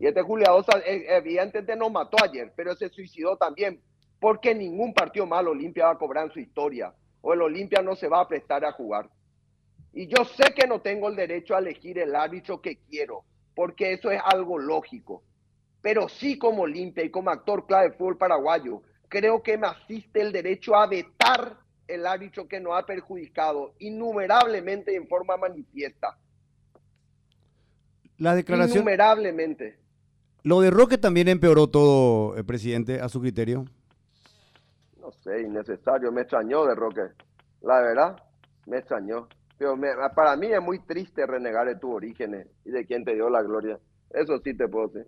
Y este Julio eh, evidentemente nos mató ayer, pero se suicidó también, porque ningún partido mal Olimpia va a cobrar en su historia, o el Olimpia no se va a prestar a jugar. Y yo sé que no tengo el derecho a elegir el árbitro que quiero, porque eso es algo lógico. Pero sí como Olimpia y como actor clave de fútbol paraguayo, creo que me asiste el derecho a vetar el árbitro que nos ha perjudicado innumerablemente en forma manifiesta. La declaración. Innumerablemente. ¿Lo de Roque también empeoró todo, eh, presidente, a su criterio? No sé, innecesario. Me extrañó de Roque. La verdad, me extrañó. Pero para mí es muy triste renegar de tus orígenes y de quien te dio la gloria. Eso sí te puedo decir.